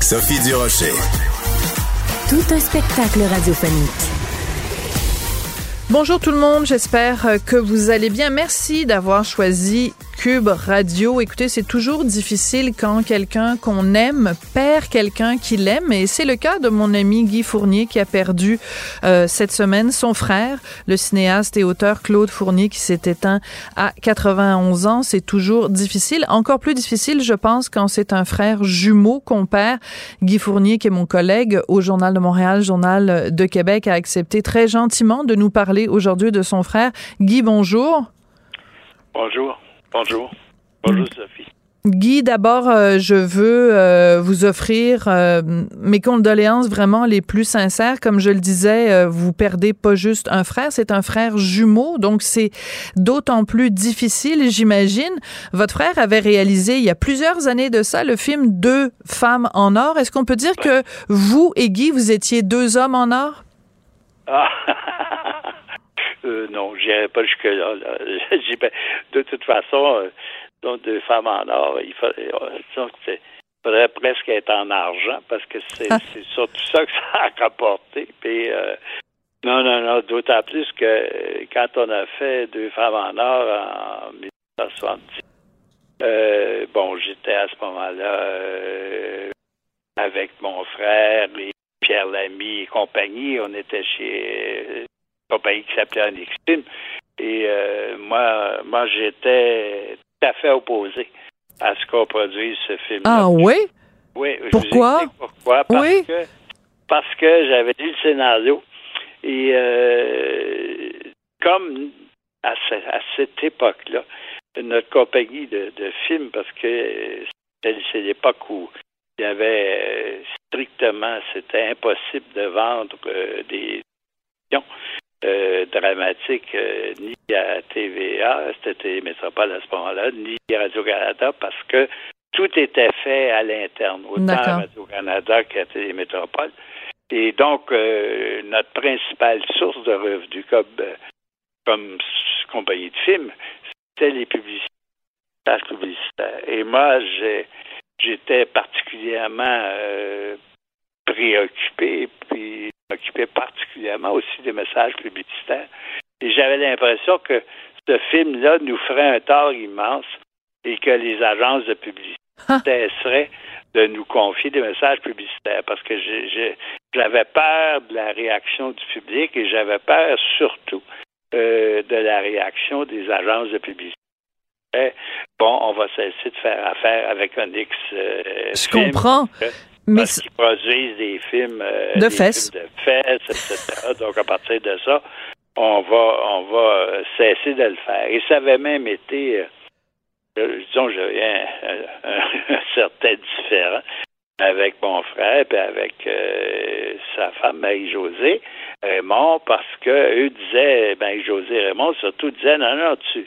Sophie Durocher. Tout un spectacle radiophonique. Bonjour tout le monde, j'espère que vous allez bien. Merci d'avoir choisi Cube Radio. Écoutez, c'est toujours difficile quand quelqu'un qu'on aime perd quelqu'un qu'il aime et c'est le cas de mon ami Guy Fournier qui a perdu euh, cette semaine son frère, le cinéaste et auteur Claude Fournier qui s'est éteint à 91 ans. C'est toujours difficile. Encore plus difficile, je pense, quand c'est un frère jumeau qu'on perd. Guy Fournier, qui est mon collègue au Journal de Montréal, Journal de Québec, a accepté très gentiment de nous parler aujourd'hui de son frère. Guy, bonjour. Bonjour. Bonjour. Bonjour, Sophie. Guy, d'abord, euh, je veux euh, vous offrir euh, mes condoléances vraiment les plus sincères. Comme je le disais, vous perdez pas juste un frère, c'est un frère jumeau, donc c'est d'autant plus difficile, j'imagine. Votre frère avait réalisé il y a plusieurs années de ça le film Deux femmes en or. Est-ce qu'on peut dire que vous et Guy, vous étiez deux hommes en or? Ah. Euh, non, j'irai pas jusque-là. de toute façon, euh, donc deux femmes en or, il euh, faudrait, presque être en argent parce que c'est ah. surtout ça que ça a rapporté. Puis, non, non, non, d'autant plus que quand on a fait deux femmes en or en 1970, bon, j'étais à ce moment-là avec mon frère et Pierre Lamy et compagnie. On était chez compagnie qui s'appelait Anixim. Et euh, moi, moi j'étais tout à fait opposé à ce qu'on produise ce film. Ah oui? Oui. Pourquoi? pourquoi? Parce que parce que j'avais lu le scénario et euh, comme à, cette époque-là, notre compagnie de, de films, parce que c'est l'époque où il y avait euh, strictement, c'était impossible de vendre des euh, dramatique euh, ni à TVA, c'était Métropole à ce moment-là, ni à Radio-Canada parce que tout était fait à l'interne, autant à Radio-Canada qu'à Télémétropole. Et donc, euh, notre principale source de revenus comme, comme compagnie de films, c'était les publicités, publicitaires. Et moi, j'étais particulièrement préoccupé, puis m'occupais particulièrement aussi des messages publicitaires. Et j'avais l'impression que ce film-là nous ferait un tort immense et que les agences de publicité cesseraient de nous confier des messages publicitaires parce que j'avais peur de la réaction du public et j'avais peur surtout euh, de la réaction des agences de publicité. Bon, on va cesser de faire affaire avec un X. Euh, Je comprends. Mais parce qu'ils produisent des films euh, de fesses, de fesses, etc. Donc à partir de ça, on va on va euh, cesser de le faire. Et ça avait même été, euh, disons, j'avais un, un, certain différent avec mon frère et avec sa femme Marie-Josée Raymond parce que eux disaient, Marie-Josée et Raymond surtout disaient non non tu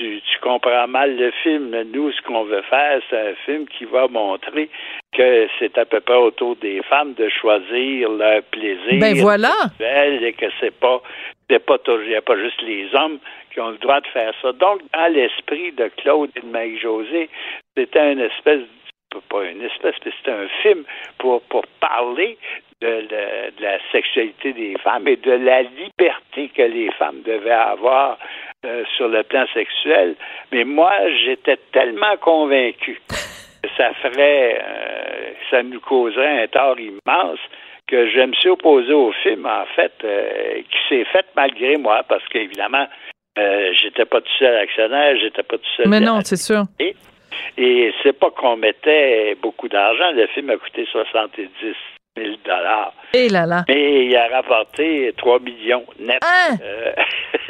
tu, tu, comprends mal le film. Nous, ce qu'on veut faire, c'est un film qui va montrer que c'est à peu près autour des femmes de choisir leur plaisir. Ben voilà. Et que c'est pas, c'est pas toujours, il n'y a pas juste les hommes qui ont le droit de faire ça. Donc, dans l'esprit de Claude et de Marie-Josée, c'était une espèce pas une espèce, mais c'était un film pour, pour parler de, de, la sexualité des femmes et de la liberté que les femmes devaient avoir euh, sur le plan sexuel. Mais moi, j'étais tellement convaincu que ça ferait, euh, ça nous causerait un tort immense que je me suis opposé au film, en fait, euh, qui s'est fait malgré moi, parce qu'évidemment, j'étais pas tout seul actionnaire, j'étais pas tout seul. Mais non, c'est sûr. Et, et c'est pas qu'on mettait beaucoup d'argent. Le film a coûté 70 000 dollars. Et là là. Mais il a rapporté 3 millions net. Hein? Euh,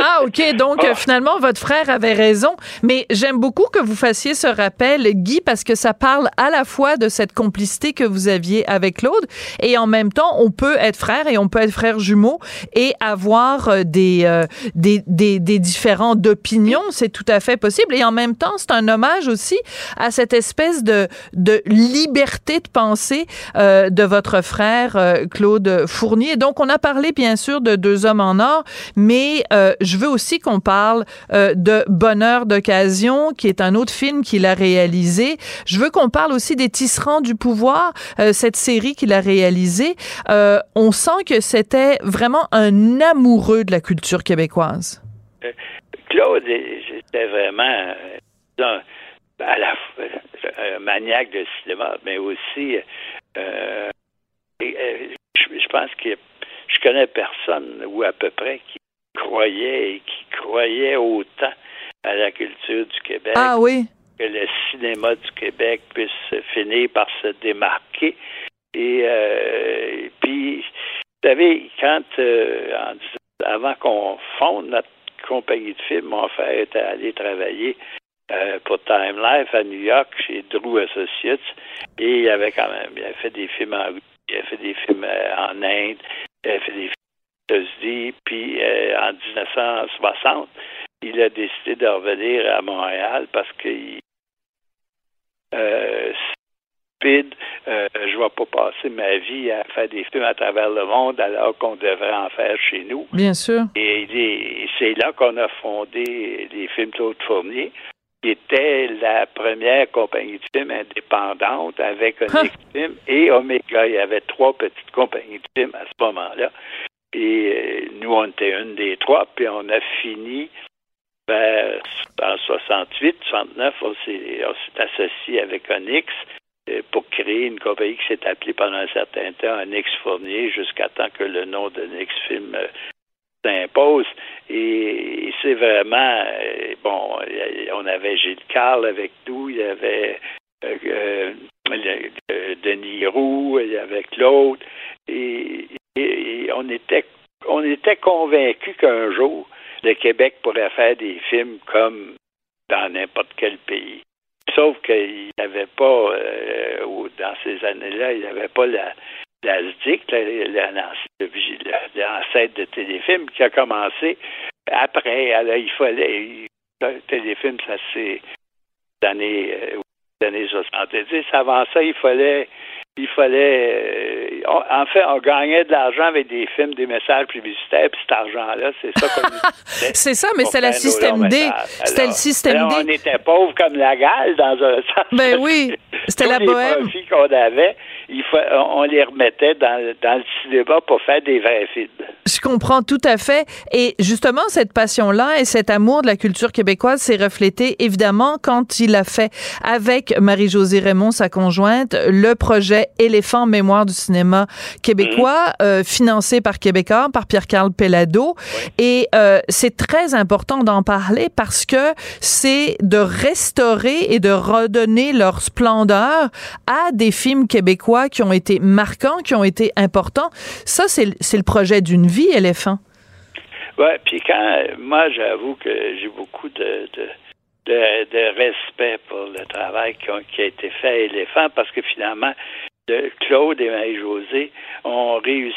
Ah, OK. Donc, Ah. euh, finalement, votre frère avait raison. Mais j'aime beaucoup que vous fassiez ce rappel, Guy, parce que ça parle à la fois de cette complicité que vous aviez avec Claude et en même temps, on peut être frère et on peut être frère jumeau et avoir euh, des, euh, des, des, des différents d'opinions. C'est tout à fait possible. Et en même temps, c'est un hommage aussi à cette espèce de, de liberté de pensée euh, de votre frère euh, Claude Fournier. Donc, on a parlé, bien sûr, de Deux hommes en or, mais euh, je veux aussi qu'on parle euh, de Bonheur d'occasion, qui est un autre film qu'il a réalisé. Je veux qu'on parle aussi des Tisserands du pouvoir, cette série qu'il a réalisée. On sent que c'était vraiment un amoureux de la culture québécoise. Claude était vraiment un- à la maniaque de cinéma, mais aussi euh, et, euh, je, je pense que je connais personne ou à peu près qui croyait et qui croyait autant à la culture du Québec Ah oui. que le cinéma du Québec puisse finir par se démarquer. Et, euh, et puis, vous savez, quand, euh, en avant qu'on fonde notre compagnie de films, mon frère était allé travailler euh, pour Time Life à New York chez Drew Associates et il avait quand même a fait des films en il a fait des films euh, en Inde, il a fait des films aux États-Unis, puis euh, en 1960, il a décidé de revenir à Montréal parce qu'il euh, stupide, euh, je ne vais pas passer ma vie à faire des films à travers le monde alors qu'on devrait en faire chez nous. Bien sûr. Et c'est là qu'on a fondé les films Claude Fournier, qui était la première compagnie de films indépendante avec Onyx Film et Omega. Il y avait trois petites compagnies de films à ce moment-là. Et euh, nous, on était une des trois, puis on a fini vers, en 68, 69, on s'est associé avec Onyx euh, pour créer une compagnie qui s'est appelée pendant un certain temps Onyx Fournier jusqu'à temps que le nom d'Onyx Film euh, s'impose. Et, c'est vraiment, euh, bon, a- on avait Gilles Carle avec nous, il y avait euh, euh, euh, Denis Roux, avait Claude, et, on était on était convaincus qu'un jour, le Québec pourrait faire des films comme dans n'importe quel pays. Sauf qu'il n'y avait pas, euh, dans ces années-là, il n'y avait pas la, la SDIC, la- la- la- le- l'ancêtre de téléfilm, qui a commencé après. Alors, il fallait. Le téléfilm, ça c'est les années, euh, années 70. Avant ça, il fallait. Il fallait. euh, on- en fait, on gagnait de l'argent avec des films, des messages publicitaires, puis cet argent-là, c'est ça qu'on C'est ça, mais c'est nos système D. C'était le système alors, D. On était pauvres comme la gale, dans un sens. Ben oui, c'était la bohème. qu'on avait, il faut, on les remettait dans, dans le cinéma pour faire des vrais films. Je comprends tout à fait. Et justement, cette passion-là et cet amour de la culture québécoise s'est reflété évidemment quand il a fait avec Marie-Josée Raymond, sa conjointe, le projet Éléphant Mémoire du cinéma québécois, euh, financé par Québécois, par Pierre-Carl Pellado. Et euh, c'est très important d'en parler parce que c'est de restaurer et de redonner leur splendeur à des films québécois qui ont été marquants, qui ont été importants. Ça, c'est le- projet d'une vie, Éléphant. Ouais, puis quand moi j'avoue que j'ai beaucoup de, de, respect pour le travail qui, a été fait à Éléphant parce que finalement, le- Claude et Marie-Josée ont réussi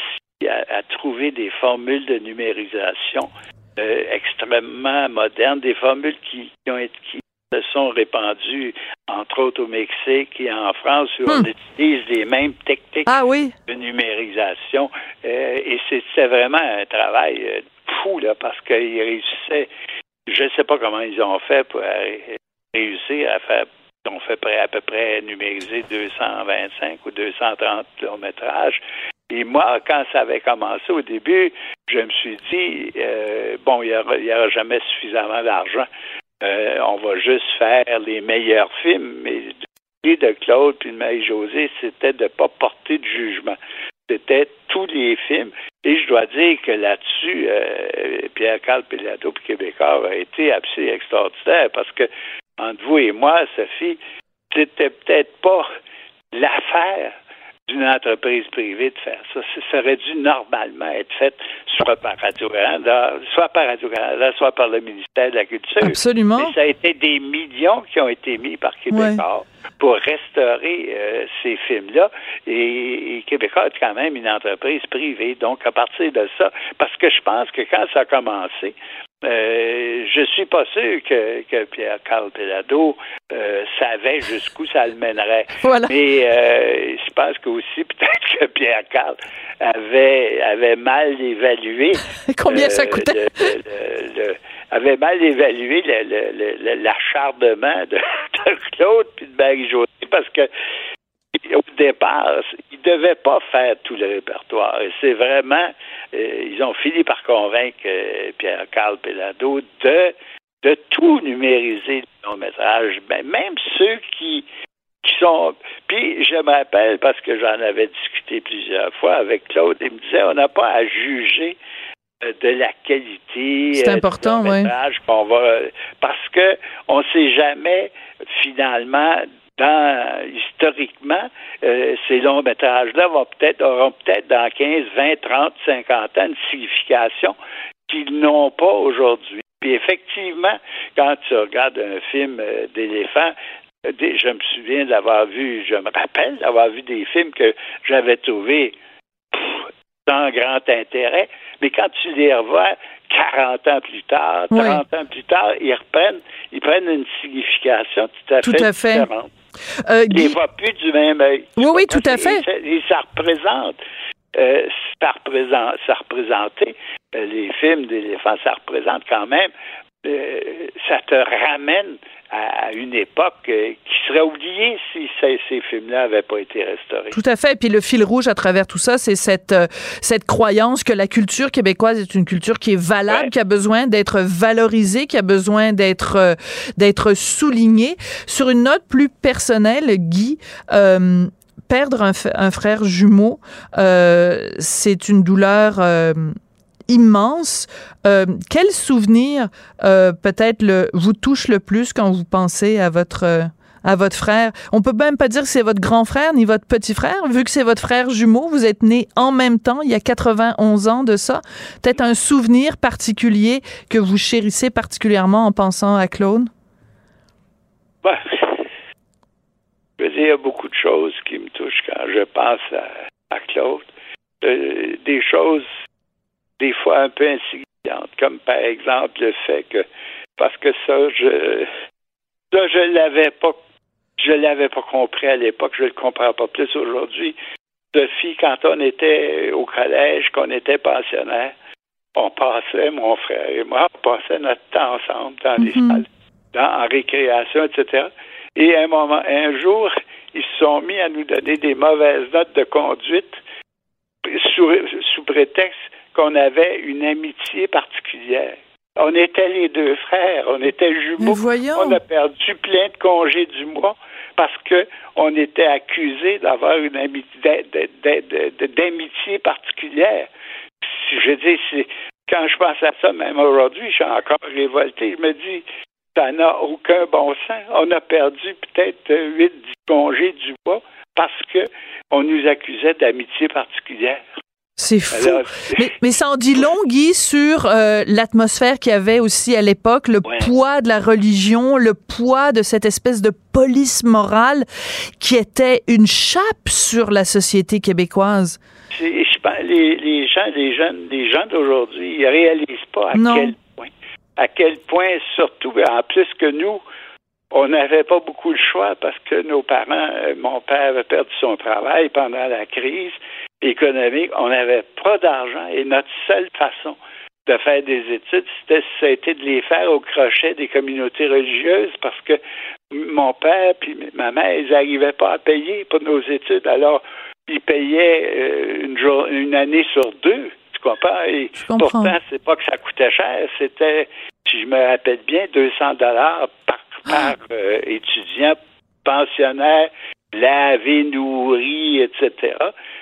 à, trouver des formules de numérisation euh, extrêmement modernes, des formules qui, ont été se sont répandues entre autres au Mexique et en France où on Hmm. utilise les mêmes techniques Ah oui, de numérisation. Euh, et c'était vraiment un travail euh, fou, là, parce qu'ils réussissaient. Je ne sais pas comment ils ont fait pour réussir à faire. Ils ont fait à peu près numériser 225 ou 230 kilométrages. Et moi, quand ça avait commencé au début, je me suis dit, euh, bon, il n'y aura jamais suffisamment d'argent. Euh, on va juste faire les meilleurs films. Mais l'idée de Claude puis de Marie-Josée, c'était de ne pas porter de jugement. C'était tous les films. Et je dois dire que là-dessus, euh, Pierre-Carl Pilato puis Québécois a été absolument extraordinaire parce que entre vous et moi, Sophie, c'était peut-être pas l'affaire d'une entreprise privée de faire ça. Ça aurait dû normalement être fait soit par Radio-Canada, soit par Radio-Canada, soit par le ministère de la Culture. Absolument. Mais ça a été des millions qui ont été mis par Québécois pour restaurer euh, ces films-là. Et, et, Québécois est quand même une entreprise privée. Donc, à partir de ça, parce que je pense que quand ça a commencé, euh, je suis pas sûr que, que Pierre-Carl Pelado euh, savait jusqu'où ça le mènerait. Mais euh, je pense qu'aussi peut-être que Pierre-Carl avait avait mal évalué combien ça coûtait? avait mal évalué l'acharnement de, de Claude puis de Marie-Josée parce que au départ, ils ne devaient pas faire tout le répertoire. Et c'est vraiment, euh, ils ont fini par convaincre euh, Pierre-Carl Pelado de, de tout numériser le long métrage, ben, même ceux qui, qui sont. Puis je me rappelle, parce que j'en avais discuté plusieurs fois avec Claude, il me disait on n'a pas à juger euh, de la qualité c'est important, oui. qu'on va parce que on sait jamais finalement dans, historiquement, euh, ces longs métrages-là vont peut-être, auront peut-être dans 15, 20, 30, 50 ans une signification qu'ils n'ont pas aujourd'hui. Puis effectivement, quand tu regardes un film euh, d'éléphant, euh, je me souviens d'avoir vu, je me rappelle d'avoir vu des films que j'avais trouvés sans grand intérêt, mais quand tu les revois 40 ans plus tard, 30 ans plus tard, ils reprennent, ils prennent une signification tout à tout fait, à fait. Euh, ne voit plus du même œil. Oui, oui, tout à fait. Et, ça représente, euh, ça, représente ça représentait, euh, les films d'éléphants, ça représente quand même, euh, ça te ramène à une époque euh, qui serait oubliée si ces, ces films-là n'avaient pas été restaurés. Tout à fait. Et puis le fil rouge à travers tout ça, c'est cette, euh, cette croyance que la culture québécoise est une culture qui est valable, qui a besoin d'être valorisée, qui a besoin d'être euh, d'être soulignée. Sur une note plus personnelle, Guy, perdre un, un, frère jumeau, c'est une douleur immense. Euh, quel souvenir euh, peut-être vous touche le plus quand vous pensez à votre euh, à votre frère? On peut même pas dire que c'est votre grand frère ni votre petit frère, vu que c'est votre frère jumeau. Vous êtes nés en même temps, il y a 91 ans de ça. Peut-être un souvenir particulier que vous chérissez particulièrement en pensant à Claude? Ben, je veux dire, il y a beaucoup de choses qui me touchent quand je pense à, Claude. des choses des fois un peu insignifiantes, comme par exemple le fait que, parce que ça, je, ça, je l'avais pas, je l'avais pas compris à l'époque, je le comprends pas plus aujourd'hui. Sophie, quand on était au collège, qu'on était pensionnaire, on passait, mon frère et moi, on passait notre temps ensemble dans des mhm. salles, dans, en récréation, etc. Et un moment, un jour, ils se sont mis à nous donner des mauvaises notes de conduite sous, sous prétexte qu'on avait une amitié particulière. On était les deux frères, on était jumeaux. On a perdu plein de congés du mois parce que on était accusés d'avoir une amitié d'amitié particulière. Je dis, quand je pense à ça, même aujourd'hui, je suis encore révolté. Je me dis, ça n'a aucun bon sens. On a perdu peut-être 8 congés du mois parce que on nous accusait d'amitié particulière. C'est fou. mais, mais, ça en dit long, Guy, sur euh, l'atmosphère qu'il y avait aussi à l'époque, le poids de la religion, le poids de cette espèce de police morale qui était une chape sur la société québécoise. les, les, gens, les jeunes, les gens d'aujourd'hui, ils réalisent pas à quel point, à quel point, surtout en plus que nous, on n'avait pas beaucoup de choix parce que nos parents, euh, mon père avait perdu son travail pendant la crise économique, on n'avait pas d'argent et notre seule façon de faire des études, c'était, de les faire au crochet des communautés religieuses parce que mon père puis ma mère, ils n'arrivaient pas à payer pour nos études. Alors, ils payaient euh, une, jour, une année sur deux. Tu comprends? Et pourtant, c'est pas que ça coûtait cher. C'était, si je me rappelle bien, 200 dollars par, par ah. euh, étudiant pensionnaire lavé, nourri, etc.,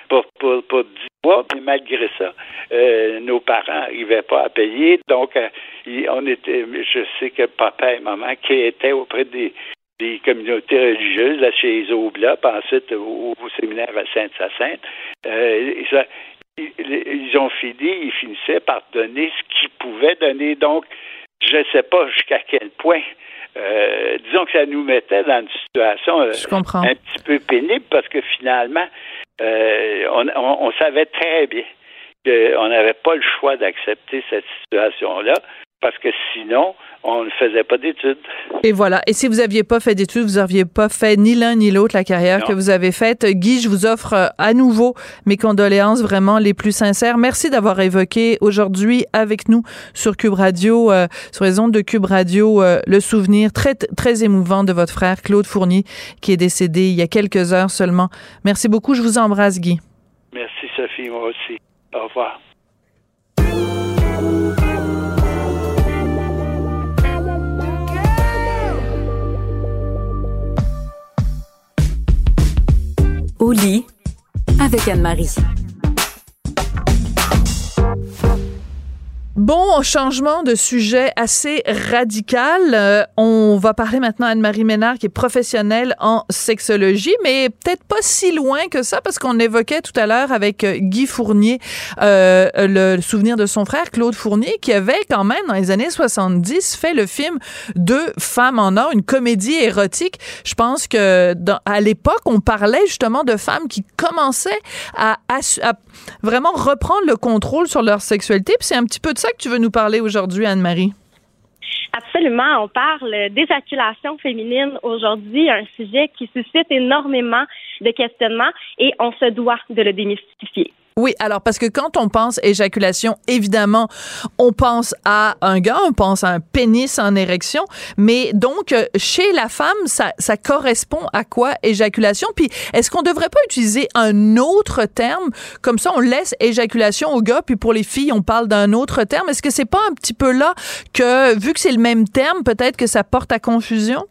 pour, pour, pour 10 mois, mais malgré ça, euh, nos parents n'arrivaient pas à payer. Donc, euh, on était, je sais que papa et maman qui étaient auprès des, des communautés religieuses, là, chez les Oblats, puis ensuite au, séminaire à Sainte-Sainte. Euh, ils, ont fini, ils finissaient par donner ce qu'ils pouvaient donner. Donc, je ne sais pas jusqu'à quel point. Euh, disons que ça nous mettait dans une situation euh, un petit peu pénible parce que finalement, euh, on, on, savait très bien qu'on n'avait pas le choix d'accepter cette situation-là parce que sinon, on ne faisait pas d'études. Et voilà. Et si vous n'aviez pas fait d'études, vous n'auriez pas fait ni l'un ni l'autre la carrière que vous avez faite. Guy, je vous offre euh, à nouveau mes condoléances vraiment les plus sincères. Merci d'avoir évoqué aujourd'hui avec nous sur Cube Radio, euh, sur les ondes de Cube Radio, euh, le souvenir très, très émouvant de votre frère Claude Fournier qui est décédé il y a quelques heures seulement. Merci beaucoup. Je vous embrasse, Guy. Merci, Sophie. Moi aussi. Au revoir. Au lit avec Anne-Marie. Bon, changement de sujet assez radical. Euh, on va parler maintenant à Anne-Marie Ménard, qui est professionnelle en sexologie, mais peut-être pas si loin que ça, parce qu'on évoquait tout à l'heure avec euh, Guy Fournier euh, le souvenir de son frère Claude Fournier, qui avait quand même, dans les années 70, fait le film Deux femmes en or, une comédie érotique. Je pense que à l'époque, on parlait justement de femmes qui commençaient à, à vraiment reprendre le contrôle sur leur sexualité. Puis c'est un petit peu de ça que tu veux nous parler aujourd'hui, Anne-Marie. Absolument. On parle d'éjaculation féminine aujourd'hui, un sujet qui suscite énormément de questionnements et on se doit de le démystifier. Oui, alors parce que quand on pense éjaculation, évidemment, on pense à un gars, on pense à un pénis en érection, mais donc euh, chez la femme, ça, ça correspond à quoi éjaculation? Puis est-ce qu'on devrait pas utiliser un autre terme? Comme ça on laisse éjaculation au gars puis pour les filles, on parle d'un autre terme. Est-ce que c'est pas un petit peu là que vu que c'est le même terme, peut-être que ça porte à confusion?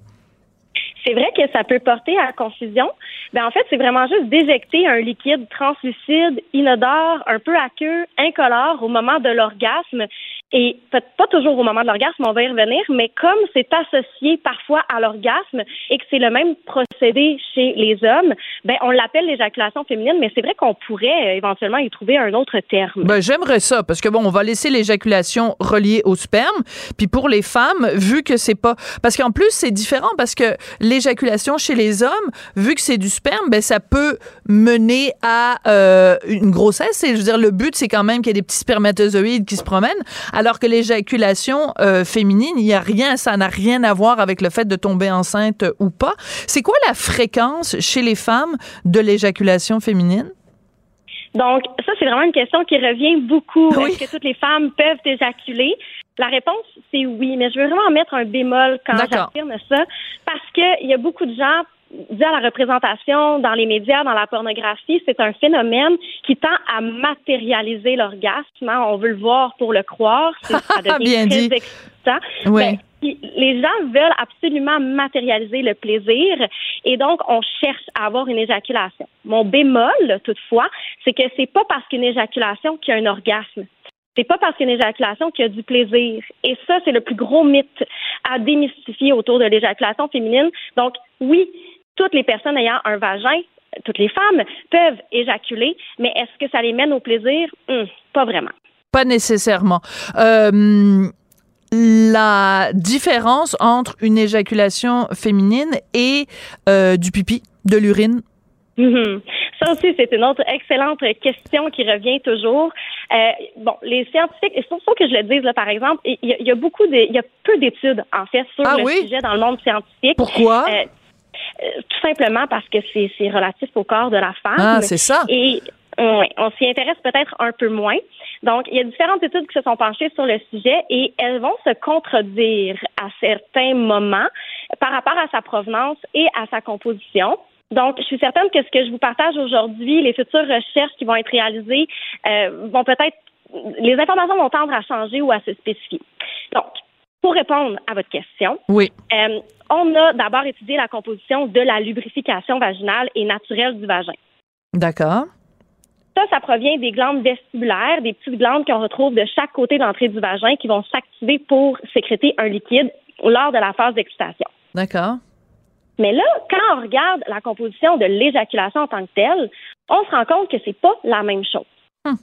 C'est vrai que ça peut porter à confusion. Ben en fait, c'est vraiment juste d'éjecter un liquide translucide, inodore, un peu aqueux, incolore au moment de l'orgasme et peut-être pas toujours au moment de l'orgasme, on va y revenir, mais comme c'est associé parfois à l'orgasme et que c'est le même procédé chez les hommes, ben on l'appelle l'éjaculation féminine, mais c'est vrai qu'on pourrait euh, éventuellement y trouver un autre terme. Ben j'aimerais ça parce que bon, on va laisser l'éjaculation reliée au sperme, puis pour les femmes, vu que c'est pas parce qu'en plus c'est différent parce que l'éjaculation chez les hommes, vu que c'est du sperme, ben ça peut mener à euh, une grossesse. Et je veux dire, le but c'est quand même qu'il y ait des petits spermatozoïdes qui se promènent que l'éjaculation euh, féminine, il y a rien, ça n'a rien à voir avec le fait de tomber enceinte ou pas. C'est quoi la fréquence chez les femmes de l'éjaculation féminine? Donc, ça, c'est vraiment une question qui revient beaucoup. Est-ce que toutes les femmes peuvent éjaculer? La réponse, c'est oui, mais je veux vraiment mettre un bémol quand j'affirme ça, parce qu'il y a beaucoup de gens dû à la représentation dans les médias, dans la pornographie, c'est un phénomène qui tend à matérialiser l'orgasme. Hein. On veut le voir pour le croire. Ça devient très excitant. Ben, les gens veulent absolument matérialiser le plaisir et donc on cherche à avoir une éjaculation. Mon bémol, toutefois, c'est que c'est pas parce qu'une éjaculation qu'il y a un orgasme. C'est pas parce qu'une éjaculation qu'il y a du plaisir. Et ça, c'est le plus gros mythe à démystifier autour de l'éjaculation féminine. Donc, oui, toutes les personnes ayant un vagin, toutes les femmes peuvent éjaculer, mais est-ce que ça les mène au plaisir? Hum, pas vraiment. Pas nécessairement. Euh, la différence entre une éjaculation féminine et euh, du pipi, de l'urine? Mhm. Ça aussi, c'est une autre excellente question qui revient toujours. Euh, bon, les scientifiques, pour ça que je le dis, là, par exemple, il y, a beaucoup de, il y a peu d'études, en fait, sur ah le sujet dans le monde scientifique. Pourquoi? Euh, tout simplement parce que c'est relatif au corps de la femme. Ah, c'est ça. Et on s'y intéresse peut-être un peu moins. Donc, il y a différentes études qui se sont penchées sur le sujet et elles vont se contredire à certains moments par rapport à sa provenance et à sa composition. Donc, je suis certaine que ce que je vous partage aujourd'hui, les futures recherches qui vont être réalisées, euh, vont peut-être, les informations vont tendre à changer ou à se spécifier. Donc, pour répondre à votre question, oui. Euh, on a d'abord étudié la composition de la lubrification vaginale et naturelle du vagin. D'accord. Ça, ça provient des glandes vestibulaires, des petites glandes qu'on retrouve de chaque côté d'entrée du vagin qui vont s'activer pour sécréter un liquide lors de la phase d'excitation. D'accord. Mais là, quand on regarde la composition de l'éjaculation en tant que telle, on se rend compte que c'est pas la même chose. Hmm.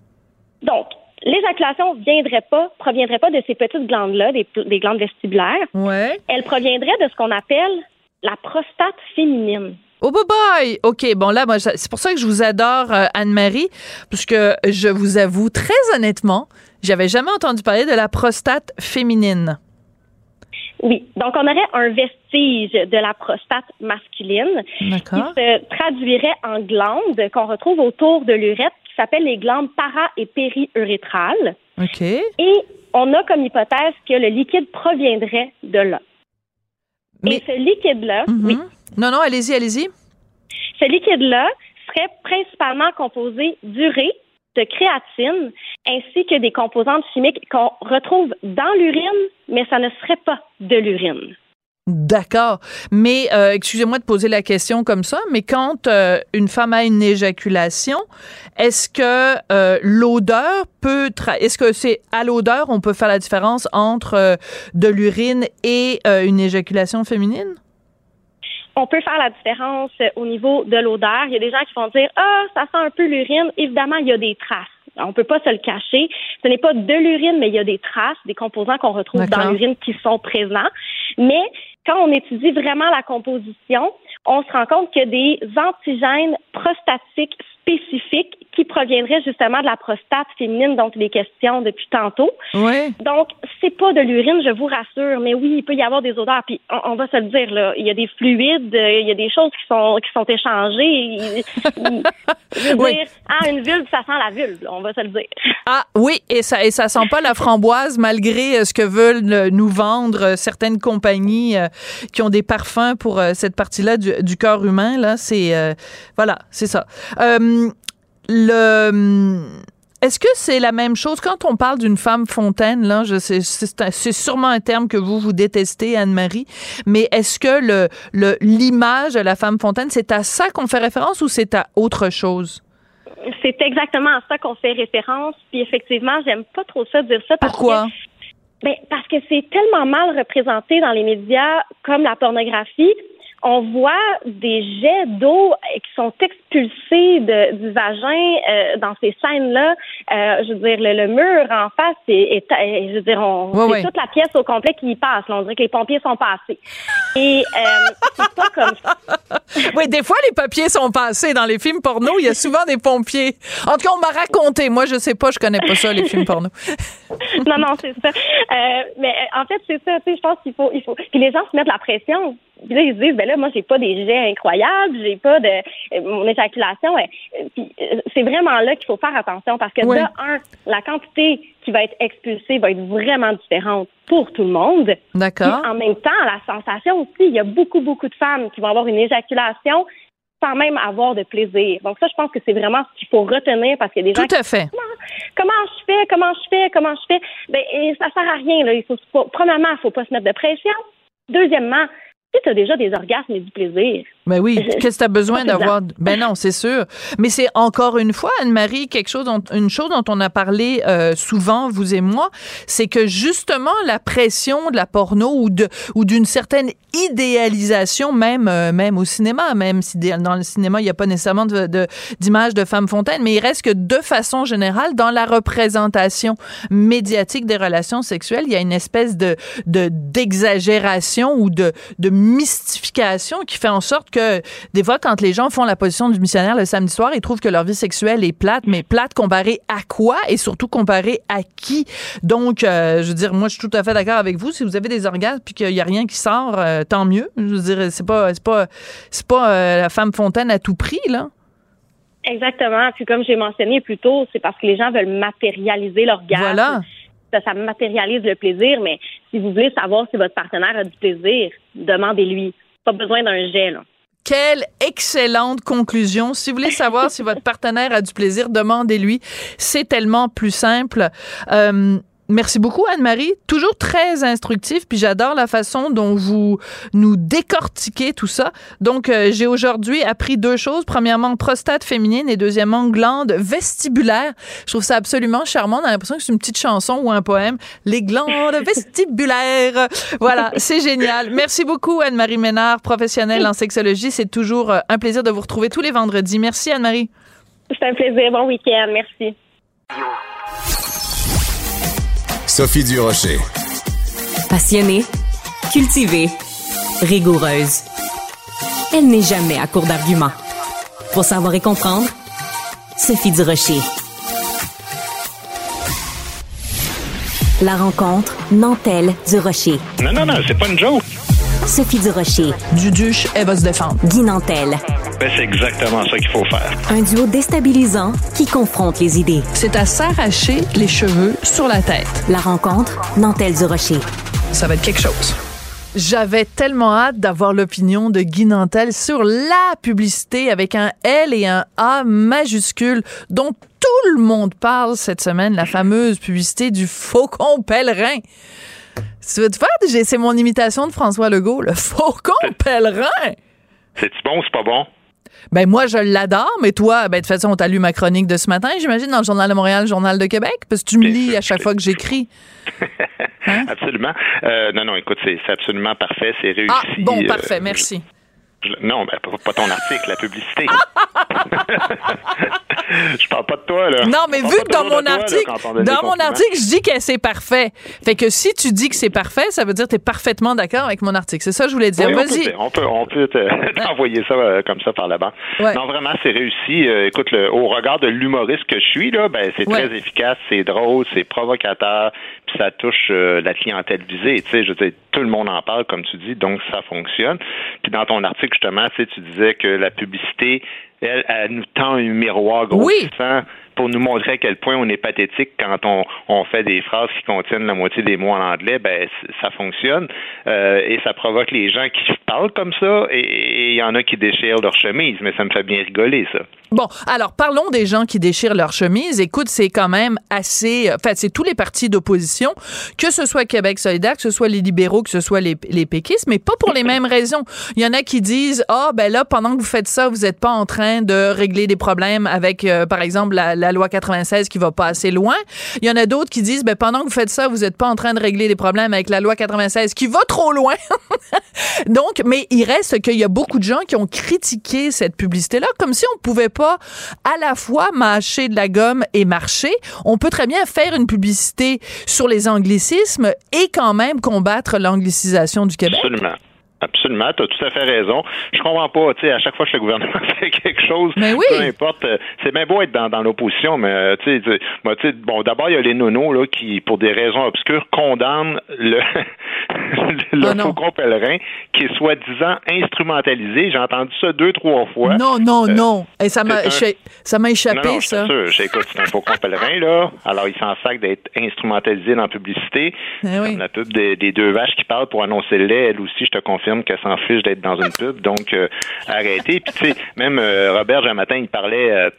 Donc, l'éjaculation viendrait pas, proviendrait pas de ces petites glandes-là, des, glandes vestibulaires. Ouais. Elle proviendrait de ce qu'on appelle la prostate féminine. Oh boy! OK, bon là, c'est pour ça que je vous adore, euh, Anne-Marie, puisque je vous avoue très honnêtement, j'avais jamais entendu parler de la prostate féminine. Oui, donc on aurait un vestige de la prostate masculine qui se traduirait en glandes qu'on retrouve autour de l'urètre s'appellent les glandes para- et périurétrales. OK. Et on a comme hypothèse que le liquide proviendrait de là. Mais... Et ce liquide-là, mhm. oui. Non, non, allez-y, allez-y. Ce liquide-là serait principalement composé d'urée, de créatine, ainsi que des composantes chimiques qu'on retrouve dans l'urine, mais ça ne serait pas de l'urine. D'accord. Mais euh, excusez-moi de poser la question comme ça, mais quand euh, une femme a une éjaculation, est-ce que euh, l'odeur peut est-ce que c'est à l'odeur on peut faire la différence entre de l'urine et une éjaculation féminine? On peut faire la différence au niveau de l'odeur. Il y a des gens qui vont dire ah ça sent un peu l'urine. Évidemment, il y a des traces. On peut pas se le cacher. Ce n'est pas de l'urine, mais il y a des traces, des composants qu'on retrouve dans l'urine qui sont présents. Mais quand on étudie vraiment la composition, on se rend compte a des antigènes prostatiques spécifiques qui proviendraient justement de la prostate féminine dont il est question depuis tantôt. Oui. Donc, c'est pas de l'urine, je vous rassure, mais oui, il peut y avoir des odeurs. Puis, on, va se le dire, là, il y a des fluides, il y a des choses qui sont qui sont échangées. je veux dire, ah, une vulve, ça sent la vulve, on va se le dire. Ah oui, et ça et ça sent pas la framboise malgré euh, ce que veulent euh, nous vendre euh, certaines compagnies qui ont des parfums pour cette partie-là du, du corps humain. Là, c'est voilà, c'est ça. Le est-ce que c'est la même chose? Quand on parle d'une femme fontaine là c'est sûrement un terme que vous vous détestez Anne-Marie mais est-ce que le l'image de la femme fontaine c'est à ça qu'on fait référence ou c'est à autre chose? C'est exactement à ça qu'on fait référence puis effectivement j'aime pas trop ça dire ça parce Pourquoi? ben, parce que c'est tellement mal représenté dans les médias comme la pornographie on voit des jets d'eau qui sont expulsés de, du vagin euh, dans ces scènes-là. Euh, je veux dire, le, mur en face, est, je veux dire, on, c'est toute la pièce au complet qui y passe. on dirait que les pompiers sont passés. Et euh, c'est pas comme ça. Oui, des fois, les papiers sont passés. Dans les films porno, il y a souvent des pompiers. En tout cas, on m'a raconté. Moi, je sais pas, je connais pas ça, les films porno. non, non, c'est ça. mais en fait, c'est ça. Je pense qu'il faut, il faut que les gens se mettent la pression. Puis là, ils se disent, ben là, moi, j'ai pas des jets incroyables, j'ai pas de. Mon éjaculation. Euh, c'est vraiment là qu'il faut faire attention parce que, de un, la quantité qui va être expulsée va être vraiment différente pour tout le monde. D'accord. En même temps, la sensation aussi, il y a beaucoup, beaucoup de femmes qui vont avoir une éjaculation sans même avoir de plaisir. Donc ça, je pense que c'est vraiment ce qu'il faut retenir parce qu'il y a des gens Tout à fait. Comment, je fais, comment je fais, comment je fais? Ben, et ça sert à rien. Là. Il faut, premièrement, il faut pas se mettre de pression. Deuxièmement, tu as déjà des orgasmes et du plaisir, mais oui, qu'est-ce que tu as besoin d'avoir Ben non, c'est sûr. Mais c'est encore une fois Anne-Marie quelque chose dont, une chose dont on a parlé euh, souvent vous et moi, c'est que justement la pression de la porno ou de ou d'une certaine idéalisation même euh, même au cinéma, même si dans le cinéma il n'y a pas nécessairement de d'image de, femme fontaine, mais il reste que de façon générale dans la représentation médiatique des relations sexuelles, il y a une espèce de d'exagération ou de de mystification qui fait en sorte que des fois, quand les gens font la position du missionnaire le samedi soir, ils trouvent que leur vie sexuelle est plate, mais plate comparée à quoi et surtout comparée à qui? Donc, euh, je veux dire, moi, je suis tout à fait d'accord avec vous. Si vous avez des orgasmes puis qu'il y a rien qui sort, euh, tant mieux. Je veux dire, c'est pas, c'est pas, c'est pas euh, la femme fontaine à tout prix, là. Exactement. Puis comme j'ai mentionné plus tôt, c'est parce que les gens veulent matérialiser l'orgasme. Voilà. Ça, ça matérialise le plaisir, mais si vous voulez savoir si votre partenaire a du plaisir, demandez-lui. Pas besoin d'un jet, là. Quelle excellente conclusion. Si vous voulez savoir si votre partenaire a du plaisir, demandez-lui. C'est tellement plus simple. Euh, merci beaucoup, Anne-Marie. Toujours très instructif, puis j'adore la façon dont vous nous décortiquez tout ça. Donc, euh, j'ai aujourd'hui appris deux choses. Premièrement, prostate féminine et deuxièmement, glande vestibulaire. Je trouve ça absolument charmant. On a l'impression que c'est une petite chanson ou un poème. Les glandes vestibulaires. Voilà, c'est génial. Merci beaucoup, Anne-Marie Ménard, professionnelle en sexologie. C'est toujours euh, un plaisir de vous retrouver tous les vendredis. Merci, Anne-Marie. C'est un plaisir. Bon week-end. Merci. Sophie Durocher. Passionnée, cultivée, rigoureuse. Elle n'est jamais à court d'arguments. Pour savoir et comprendre, Sophie Durocher. La rencontre Nantel du Rocher. Non, non, non, c'est pas une joke. Sophie Durocher. Duduche, elle va se défendre. Guy Nantel. Ben, c'est exactement ça qu'il faut faire. Un duo déstabilisant qui confronte les idées. C'est à s'arracher les cheveux sur la tête. La rencontre Nantel du Rocher. Ça va être quelque chose. J'avais tellement hâte d'avoir l'opinion de Guy Nantel sur la publicité avec un L et un A majuscule dont tout le monde parle cette semaine, la fameuse publicité du faucon pèlerin. Tu veux te faire? C'est mon imitation de François Legault, le faucon pèlerin. C'est-tu bon ou c'est pas bon? Ben moi, je l'adore, mais toi, ben de toute façon, t'as lu ma chronique de ce matin, j'imagine, dans le Journal de Montréal, le Journal de Québec, parce que tu me lis à chaque fois que j'écris. Hein? absolument. Euh, non, non, écoute, c'est absolument parfait, c'est réussi. Ah, bon, parfait, merci. non, ben, pas ton article, la publicité. je parle pas de toi, là. Non, mais vu que dans mon article, dans mon article, je dis que c'est parfait. Fait que si tu dis que c'est parfait, ça veut dire que tu es parfaitement d'accord avec mon article. C'est ça que je voulais dire. Vas-y. On peut, on peut, t'envoyer ça euh, comme ça par là-bas. Non, vraiment, c'est réussi. Euh, écoute, le, au regard de l'humoriste que je suis, là, ben, c'est très efficace, c'est drôle, c'est provocateur, puis ça touche euh, la clientèle visée. Tu sais, je veux tout le monde en parle, comme tu dis, donc ça fonctionne. Puis dans ton article, justement, tu disais que la publicité elle, nous tend un miroir grossissant pour nous montrer à quel point on est pathétique quand on, on fait des phrases qui contiennent la moitié des mots en anglais, ben ça fonctionne euh, et ça provoque les gens qui parlent comme ça et il y en a qui déchirent leur chemise, mais ça me fait bien rigoler ça. Bon, alors parlons des gens qui déchirent leur chemise. Écoute, c'est quand même assez. En fait, c'est tous les partis d'opposition, que ce soit Québec solidaire, que ce soit les libéraux, que ce soit les, les péquistes, mais pas pour les mêmes raisons. Il y en a qui disent ah ben là pendant que vous faites ça, vous n'êtes pas en train de régler des problèmes avec, euh, par exemple, la, loi 96 qui va pas assez loin. Il y en a d'autres qui disent ben pendant que vous faites ça, vous n'êtes pas en train de régler des problèmes avec la loi 96 qui va trop loin. Donc, mais il reste qu'il y a beaucoup de gens qui ont critiqué cette publicité là, comme si on pouvait à la fois mâcher de la gomme et marcher. On peut très bien faire une publicité sur les anglicismes et quand même combattre l'anglicisation du Québec. Absolument, tu as tout à fait raison. Je comprends pas, tu sais, à chaque fois que le gouvernement fait quelque chose, mais oui. peu importe, euh, c'est bien beau être dans, dans l'opposition, mais euh, tu sais, bon, d'abord, il y a les nonos là, qui, pour des raisons obscures, condamnent le, le oh faucon pèlerin qui est soi-disant instrumentalisé. J'ai entendu ça deux, trois fois. Non, non, euh, non. Et ça m'a ça m'a échappé, non, non, ça. Sûr. Écoute, c'est un faucon pèlerin, là. Alors, il s'en sac d'être instrumentalisé dans la publicité. Eh oui. Comme la pub des, des, deux vaches qui parlent pour annoncer le lait, elle aussi, je te confirme qu'elle s'en fiche d'être dans une pub. Donc, euh, arrêtez. Puis, tu sais, même euh, Robert, un matin, il parlait euh,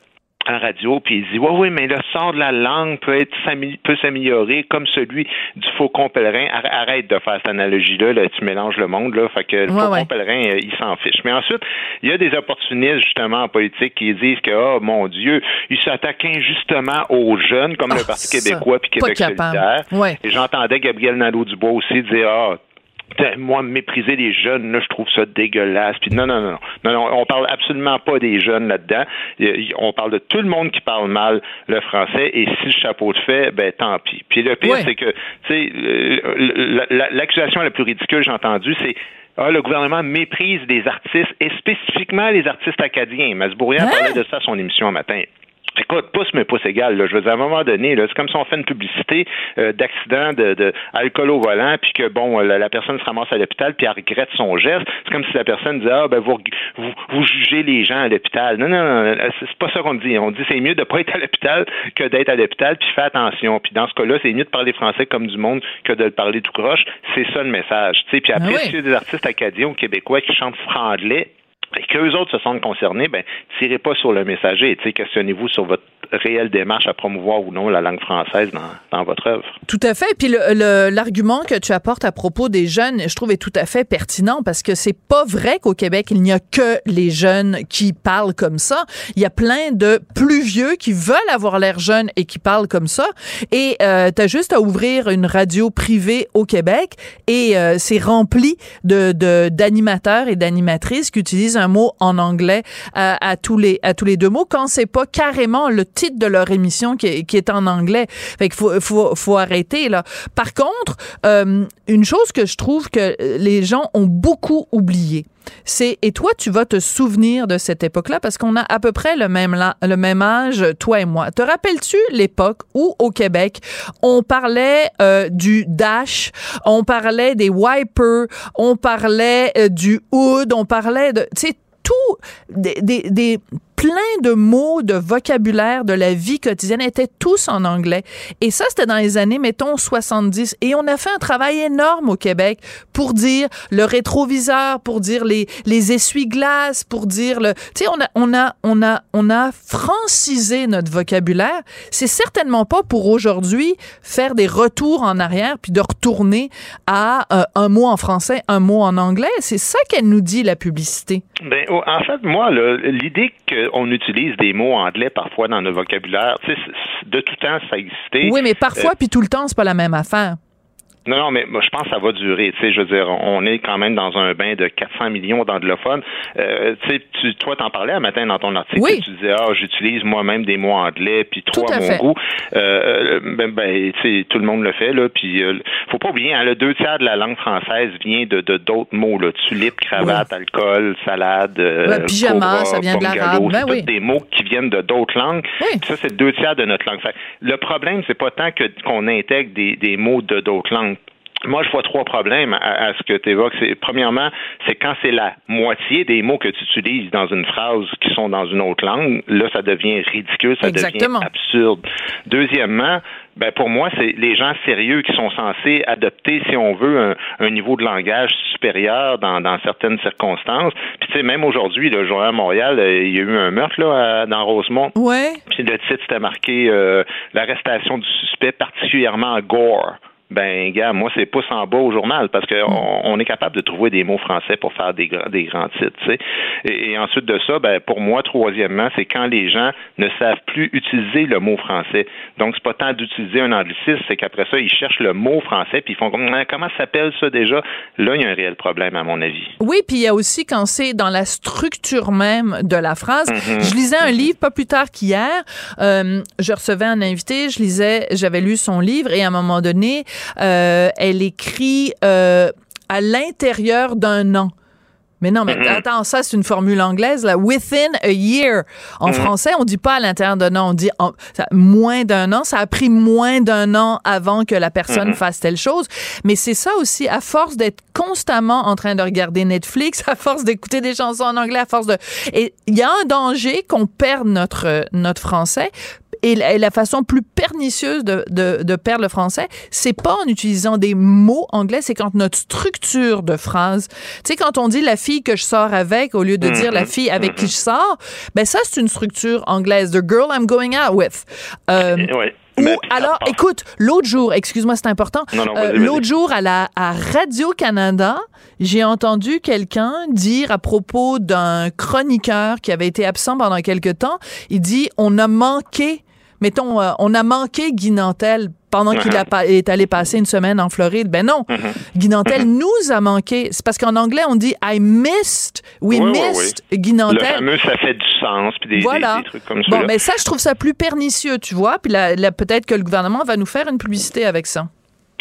en radio, puis il dit oui, oui, mais le sort de la langue peut être peut s'améliorer comme celui du faucon pèlerin. Arrête de faire cette analogie-là, là, tu mélanges le monde, là, fait que le faucon pèlerin, il s'en fiche. Mais ensuite, il y a des opportunistes justement en politique qui disent que oh mon Dieu, ils s'attaquent injustement aux jeunes, comme le ah, Parti québécois puis Québec solidaire. Et j'entendais Gabriel Nadeau-Dubois aussi dire ah moi, mépriser les jeunes, là, je trouve ça dégueulasse. Puis non, non, non, non, non, on parle absolument pas des jeunes là-dedans. On parle de tout le monde qui parle mal le français. Et si le chapeau de fait, ben tant pis. Puis le pire, c'est que, tu sais, euh, l'accusation la plus ridicule j'ai entendue, c'est ah, le gouvernement méprise des artistes et spécifiquement les artistes acadiens. Masbourian hein? parlait de ça à son émission un matin. Écoute, pouce mais pouce égal. Là. Je veux dire, à un moment donné, c'est comme si on fait une publicité euh, d'accident de, de, alcool au volant, puis que bon, la, personne se ramasse à l'hôpital, puis elle regrette son geste. C'est comme si la personne disait ah ben vous, vous, vous jugez les gens à l'hôpital. Non, non, non, c'est pas ça qu'on dit. On dit c'est mieux de pas être à l'hôpital que d'être à l'hôpital, puis fais attention. Puis dans ce cas-là, c'est mieux de parler français comme du monde que de le parler tout croche. C'est ça le message. Puis après, ah y a des artistes acadiens ou québécois qui chantent franglais, et qu'eux autres se sentent concernés, ben, tirez pas sur le messager. Questionnez-vous sur votre réelle démarche à promouvoir ou non la langue française dans, dans votre œuvre. Tout à fait. Puis l'argument que tu apportes à propos des jeunes, je trouve est tout à fait pertinent parce que c'est pas vrai qu'au Québec, il n'y a que les jeunes qui parlent comme ça. Il y a plein de plus vieux qui veulent avoir l'air jeunes et qui parlent comme ça. Et euh, tu as juste à ouvrir une radio privée au Québec et euh, c'est rempli de d'animateurs et d'animatrices qui utilisent un mot en anglais euh, à tous les à tous les deux mots quand c'est pas carrément le de leur émission qui est, en anglais. Fait qu'il faut, faut, faut arrêter là. Par contre, euh, une chose que je trouve que les gens ont beaucoup oublié, c'est et toi tu vas te souvenir de cette époque-là parce qu'on a à peu près le même le même âge toi et moi. Te rappelles-tu l'époque où au Québec on parlait euh, du dash, on parlait des wipers, on parlait euh, du hood, on parlait de tu sais tout des, des plein de mots, de vocabulaire de la vie quotidienne étaient tous en anglais. Et ça, c'était dans les années, mettons, 70. Et on a fait un travail énorme au Québec pour dire le rétroviseur, pour dire les, les essuie-glaces, pour dire le, tu sais, on a, on a, on a, on a francisé notre vocabulaire. C'est certainement pas pour aujourd'hui faire des retours en arrière puis de retourner à euh, un mot en français, un mot en anglais. C'est ça qu'elle nous dit, la publicité. Ben, en fait, moi, l'idée que on utilise des mots anglais parfois dans nos vocabulaire. de tout temps, ça existait. Oui, mais parfois, euh, puis tout le temps, c'est pas la même affaire. Non, non, mais moi, je pense que ça va durer. Tu sais, je veux dire, on est quand même dans un bain de 400 millions d'anglophones. Euh, tu sais, tu, toi, t'en parlais un matin dans ton article. Oui. Tu disais, ah, j'utilise moi-même des mots anglais, puis trois à mon goût. Euh, ben, ben tu sais, tout le monde le fait, là. Puis, euh, faut pas oublier, hein, le deux tiers de la langue française vient de d'autres mots, là. Tulipe, cravate, alcool, salade, ouais, pyjama, ça vient de l'arabe. Ben, oui. des mots qui viennent de d'autres langues. Oui. Ça, c'est deux tiers de notre langue. le problème, c'est pas tant que qu'on intègre des, des mots de d'autres langues moi, je vois trois problèmes à, ce que tu évoques. Premièrement, c'est quand c'est la moitié des mots que tu utilises dans une phrase qui sont dans une autre langue, là, ça devient ridicule, ça devient absurde. Deuxièmement, ben pour moi, c'est les gens sérieux qui sont censés adopter, si on veut, un, niveau de langage supérieur dans, dans certaines circonstances. Puis tu sais, même aujourd'hui, le journal à Montréal, euh, il y a eu un meurtre là dans Rosemont. Ouais. Puis le titre c'était marqué euh, l'arrestation du suspect particulièrement gore ben gars, moi c'est pouce en bas au journal parce qu'on mm. on est capable de trouver des mots français pour faire des, des grands titres. Tu sais. Et, ensuite de ça, ben pour moi, troisièmement, c'est quand les gens ne savent plus utiliser le mot français. Donc c'est pas tant d'utiliser un anglicisme, c'est qu'après ça, ils cherchent le mot français puis ils font comme comment s'appelle ça déjà? Là, il y a un réel problème à mon avis. Oui, puis il y a aussi quand c'est dans la structure même de la phrase. Mm-hmm. Je lisais un livre pas plus tard qu'hier. Euh, je recevais un invité, je lisais, j'avais lu son livre et à un moment donné elle écrit euh, à l'intérieur d'un an. Mais non, mais mm-hmm. attends, ça c'est une formule anglaise là. Within a year. En mm-hmm. français, on dit pas à l'intérieur d'un an, on dit moins d'un an. Ça a pris moins d'un an avant que la personne mm-hmm. fasse telle chose. Mais c'est ça aussi, à force d'être constamment en train de regarder Netflix, à force d'écouter des chansons en anglais, à force de, et il y a un danger qu'on perde notre notre français et la, façon plus pernicieuse de, de, de perdre le français, c'est pas en utilisant des mots anglais, c'est quand notre structure de phrase, tu sais, quand on dit la fille que je sors avec au lieu de dire la mm-hmm. fille avec qui mm-hmm. je sors, ben ça, c'est une structure anglaise. The girl I'm going out with. Euh, Ou, alors, écoute, l'autre jour, excuse-moi, c'est important. Euh, l'autre jour, à la à Radio-Canada, j'ai entendu quelqu'un dire à propos d'un chroniqueur qui avait été absent pendant quelque temps, il dit on a manqué mettons, euh, on a manqué Guy Nantel pendant qu'il uh-huh. est allé passer une semaine en Floride. Ben non, uh-huh. Guy Nantel uh-huh. nous a manqué. C'est parce qu'en anglais, on dit I missed, we missed Guy Nantel. Le fameux, ça fait du sens, puis des, voilà. trucs comme ça. Bon, mais ça, je trouve ça plus pernicieux, tu vois. Puis peut-être que le gouvernement va nous faire une publicité avec ça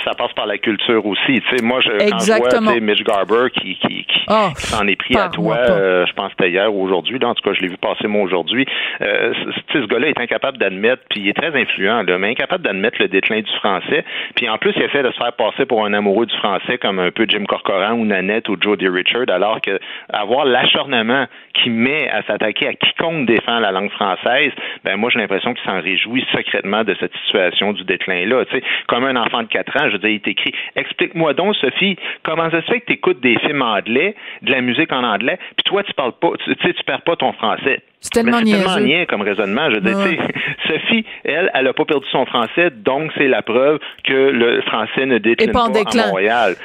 ça passe par la culture aussi. Tu sais, moi, je, quand je vois Mitch Garber qui, qui, qui, oh, s'en est pris à toi, euh, je pense que c'était hier ou aujourd'hui, en tout cas, je l'ai vu passer moi aujourd'hui. Euh, ce gars-là est incapable d'admettre, puis il est très influent, là, mais incapable d'admettre le déclin du français. Puis en plus, il essaie de se faire passer pour un amoureux du français comme un peu Jim Corcoran ou Nanette ou Jody Richard, alors que avoir l'acharnement qui met à s'attaquer à quiconque défend la langue française, ben moi j'ai l'impression qu'il s'en réjouit secrètement de cette situation du déclin-là. Tu sais, comme un enfant de 4 ans, Je veux dire, il Explique-moi donc, Sophie, comment ça se fait que tu écoutes des films anglais, de la musique en anglais, puis toi, tu parles pas, tu sais, tu perds pas ton français. C'est tellement, niais comme raisonnement. Je veux dire, Sophie, elle, elle a pas perdu son français, donc c'est la preuve que le français ne décline pas, à Montréal.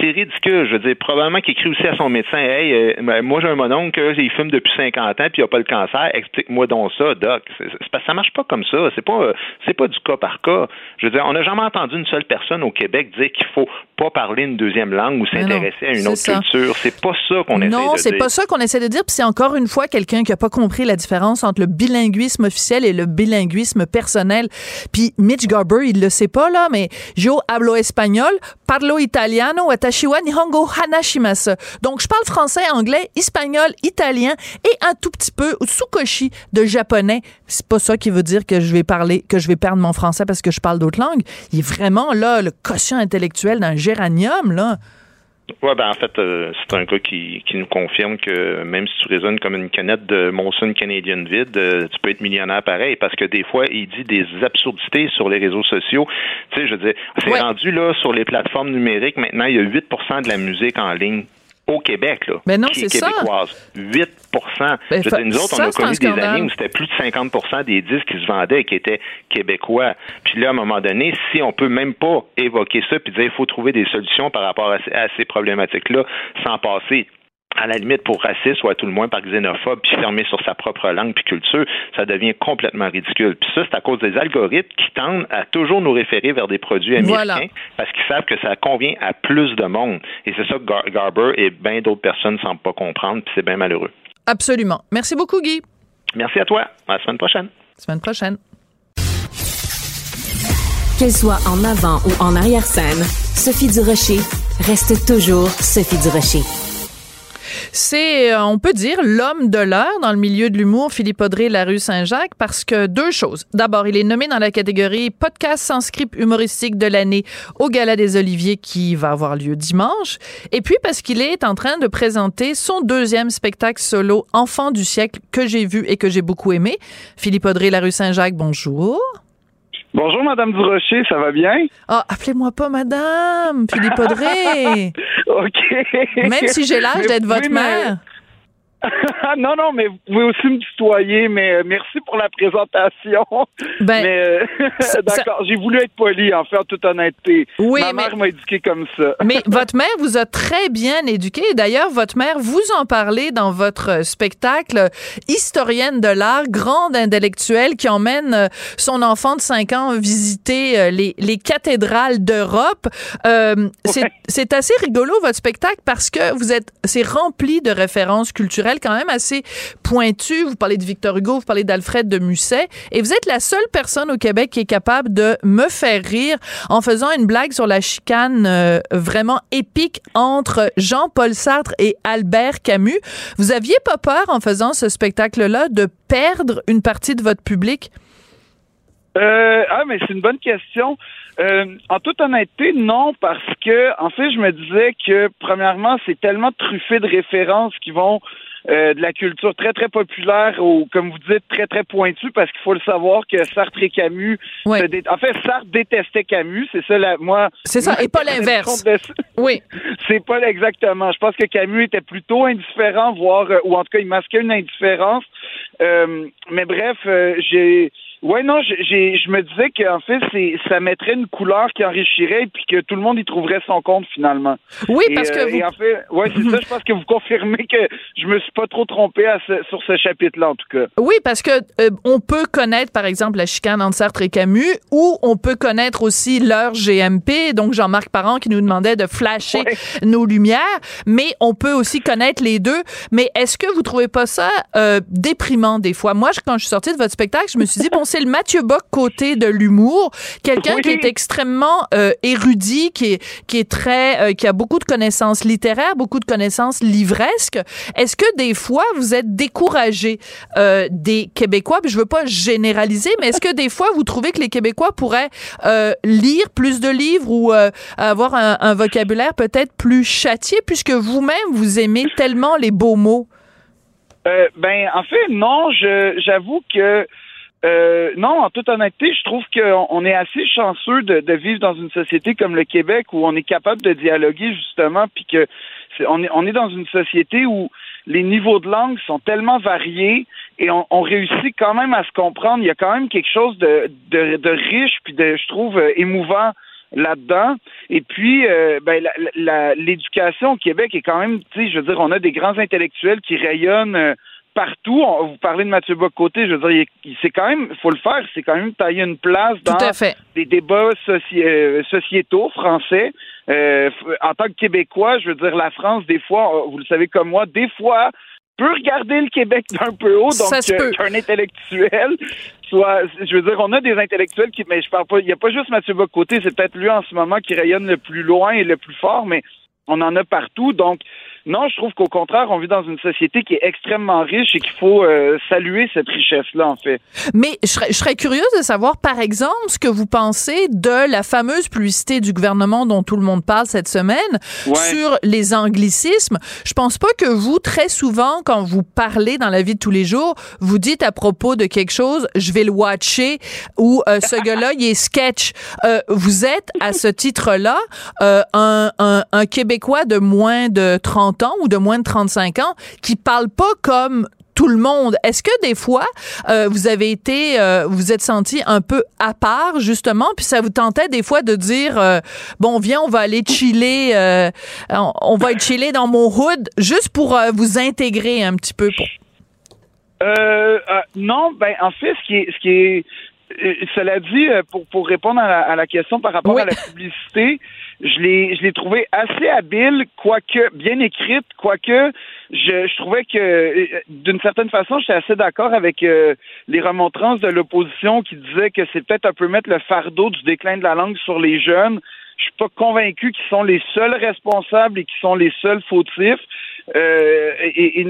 C'est ridicule. Je veux dire, probablement qu'il écrit aussi à son médecin, hey, euh, ben, moi j'ai un mononcle, il fume depuis 50 ans, puis il a pas le cancer. Explique-moi donc ça, doc. C'est, ça marche pas comme ça. C'est pas, c'est pas du cas par cas. Je veux dire, on n'a jamais entendu une seule personne au Québec dire qu'il faut pas parler une deuxième langue ou s'intéresser à une autre culture. C'est pas ça qu'on essaie de dire. Non, c'est pas ça qu'on essaie de dire. Puis c'est encore une fois quelqu'un qui a pas compris la différence entre le bilinguisme officiel et le bilinguisme personnel. Puis Mitch Garber, il le sait pas là, mais hablo espagnol, parlo italiano, watashiwa nihongo. Donc je parle français, anglais, espagnol, italien et un tout petit peu sukoshi de japonais. C'est pas ça qui veut dire que je vais parler, que je vais perdre mon français parce que je parle d'autres langues. Il est vraiment là le quotient intellectuel d'un géranium là. Oui, ben en fait, euh, c'est un gars qui, qui nous confirme que même si tu résonnes comme une canette de Molson Canadian vide, euh, tu peux être millionnaire pareil, parce que des fois, il dit des absurdités sur les réseaux sociaux. Tu sais, je veux dire, c'est rendu là sur les plateformes numériques, maintenant, il y a 8% de la musique en ligne au Québec, là. Mais non, c'est ça. 8 ben, je Nous autres, on a connu des années où c'était plus de 50% des disques qui se vendaient qui étaient québécois. Puis là, à un moment donné, si on peut même pas évoquer ça puis dire il faut trouver des solutions par rapport à ces problématiques-là sans passer à la limite pour raciste ou à tout le moins par xénophobe, puis fermé sur sa propre langue puis culture, ça devient complètement ridicule. Puis ça, c'est à cause des algorithmes qui tendent à toujours nous référer vers des produits américains parce qu'ils savent que ça convient à plus de monde. Et c'est ça que Garber et bien d'autres personnes ne semblent pas comprendre, puis c'est bien malheureux. Absolument. Merci beaucoup, Guy. Merci à toi. À la semaine prochaine. Semaine prochaine. Qu'elle soit en avant ou en arrière-scène, Sophie Durocher reste toujours Sophie Durocher. C'est, euh, on peut dire, l'homme de l'heure dans le milieu de l'humour, Philippe Audrey, la rue Saint-Jacques, parce que deux choses. D'abord, il est nommé dans la catégorie podcast sans script humoristique de l'année au Gala des Oliviers qui va avoir lieu dimanche. Et puis parce qu'il est en train de présenter son deuxième spectacle solo Enfant du siècle que j'ai vu et que j'ai beaucoup aimé. Philippe Audrey, la rue Saint-Jacques, bonjour. Bonjour, Madame Durocher, ça va bien? Ah, appelez-moi pas Madame, Philippe Audrey. OK. Même si j'ai l'âge d'être votre mère. non, non, mais vous pouvez aussi me tutoyer, mais euh, merci pour la présentation. Ben, mais euh, d'accord, j'ai voulu être poli, en fait, en toute honnêteté. Oui, Ma mère m'a éduqué comme ça. mais votre mère vous a très bien éduqué. D'ailleurs, votre mère, vous en parlez dans votre spectacle Historienne de l'art, grande intellectuelle qui emmène son enfant de 5 ans visiter les, les cathédrales d'Europe. Euh, C'est assez rigolo, votre spectacle, parce que vous êtes, c'est rempli de références culturelles quand même assez pointu. Vous parlez de Victor Hugo, vous parlez d'Alfred de Musset, et vous êtes la seule personne au Québec qui est capable de me faire rire en faisant une blague sur la chicane euh, vraiment épique entre Jean-Paul Sartre et Albert Camus. Vous aviez pas peur en faisant ce spectacle-là de perdre une partie de votre public? Euh, ah, mais c'est une bonne question. Euh, en toute honnêteté, non, parce que, en fait, je me disais que, premièrement, c'est tellement truffé de références qui vont euh, de la culture très, très populaire ou, comme vous dites, très, très pointue, parce qu'il faut le savoir que Sartre et Camus... En fait, Sartre détestait Camus, c'est ça, la, moi... C'est ça, et pas l'inverse. Oui. c'est pas exactement. Je pense que Camus était plutôt indifférent, voire... Euh, ou en tout cas, il masquait une indifférence. Euh, mais bref, j'ai oui, non, j'ai, je me disais qu'en fait, c'est, ça mettrait une couleur qui enrichirait et puis que tout le monde y trouverait son compte finalement. Oui, parce que. Euh, vous... Et en fait, ouais, c'est ça. Je pense que vous confirmez que je me suis pas trop trompé à sur ce chapitre-là, en tout cas. Oui, parce que euh, on peut connaître, par exemple, la chicane entre Sartre et Camus, ou on peut connaître aussi leur GMP, donc Jean-Marc Parent qui nous demandait de flasher nos lumières, mais on peut aussi connaître les deux. Mais est-ce que vous trouvez pas ça euh, déprimant des fois? Moi, quand je suis sortie de votre spectacle, je me suis dit, bon, c'est le Mathieu Bock côté de l'humour, quelqu'un qui est extrêmement euh, érudit, qui est qui est très euh, qui a beaucoup de connaissances littéraires, beaucoup de connaissances livresques. Est-ce que des fois vous êtes découragé euh, des Québécois, puis je veux pas généraliser, mais est-ce que des fois vous trouvez que les Québécois pourraient lire plus de livres ou avoir un, un vocabulaire peut-être plus châtié puisque vous-même vous aimez tellement les beaux mots? ben en fait non, je j'avoue que Euh, non, en toute honnêteté, je trouve qu'on est assez chanceux de, vivre dans une société comme le Québec où on est capable de dialoguer justement, puis que on est, on est dans une société où les niveaux de langue sont tellement variés et on, réussit quand même à se comprendre. Il y a quand même quelque chose de, riche puis de, je trouve, euh, émouvant là-dedans. Et puis, euh, ben, l'éducation au Québec est quand même, tu sais, je veux dire, on a des grands intellectuels qui rayonnent euh, partout. vous parlez de Mathieu Bocoté, je veux dire, c'est quand même, il faut le faire, c'est quand même tailler une place dans des débats euh, sociétaux français. Euh, en tant que Québécois, je veux dire, la France, des fois, vous le savez comme moi, des fois, peut regarder le Québec d'un peu haut, donc qu'un intellectuel soit, je veux dire, on a des intellectuels qui, mais je parle pas, il n'y a pas juste Mathieu Bocoté, c'est peut-être lui en ce moment qui rayonne le plus loin et le plus fort, mais on en a partout, donc non, je trouve qu'au contraire, on vit dans une société qui est extrêmement riche et qu'il faut euh, saluer cette richesse-là, en fait. Mais je serais, je serais, curieuse de savoir, par exemple, ce que vous pensez de la fameuse publicité du gouvernement dont tout le monde parle cette semaine sur les anglicismes. Je pense pas que vous, très souvent, quand vous parlez dans la vie de tous les jours, vous dites à propos de quelque chose, je vais le watcher ou euh, ce gars-là, il est sketch. Euh, vous êtes, à ce titre-là, un, un, un Québécois de moins de 30 ans ou de moins de 35 ans qui parlent pas comme tout le monde. Est-ce que des fois, euh, vous avez été, euh, vous êtes senti un peu à part, justement, puis ça vous tentait des fois de dire, euh, bon, viens, on va aller chiller, on, va aller chiller dans mon hood, juste pour vous intégrer un petit peu. Pour... non, ben, en fait, ce qui est, ce qui est cela dit, pour, pour répondre à la, question par rapport à la publicité, je l'ai je l'ai trouvé assez habile, quoique bien écrite, quoique je, je trouvais que euh, d'une certaine façon, j'étais assez d'accord avec euh, les remontrances de l'opposition qui disaient que c'est peut-être un peu mettre le fardeau du déclin de la langue sur les jeunes. Je suis pas convaincu qu'ils sont les seuls responsables et qu'ils sont les seuls fautifs. Euh,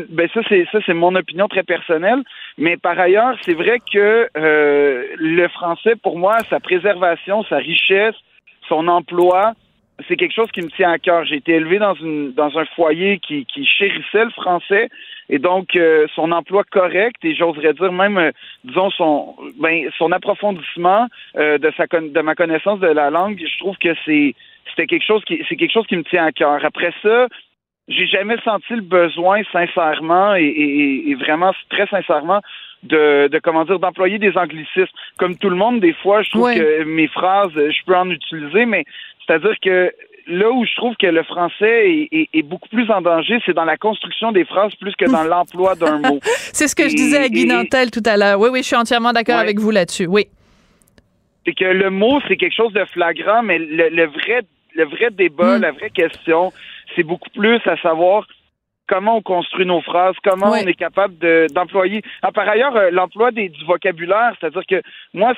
ben ça c'est ça c'est mon opinion très personnelle. Mais par ailleurs, c'est vrai que euh, le français, pour moi, sa préservation, sa richesse, son emploi, c'est quelque chose qui me tient à cœur. J'ai été élevé dans une dans un foyer qui, qui chérissait le français et donc euh, son emploi correct et j'oserais dire même euh, disons son ben son approfondissement euh, de sa de ma connaissance de la langue, je trouve que c'est c'était quelque chose qui c'est quelque chose qui me tient à cœur. Après ça, j'ai jamais senti le besoin sincèrement et, et, et vraiment très sincèrement de, de comment dire d'employer des anglicismes. Comme tout le monde, des fois, je trouve que mes phrases, je peux en utiliser, mais c'est-à-dire que là où je trouve que le français est, beaucoup plus en danger, c'est dans la construction des phrases plus que dans l'emploi d'un mot. c'est ce que je disais à Guy Nantel tout à l'heure. Oui, oui, je suis entièrement d'accord avec vous là-dessus. Oui. C'est que le mot, c'est quelque chose de flagrant, mais le, vrai, le vrai débat, hmm. la vraie question, c'est beaucoup plus à savoir comment on construit nos phrases, comment on est capable d'employer. ah, par ailleurs, euh, l'emploi du vocabulaire, c'est-à-dire que moi,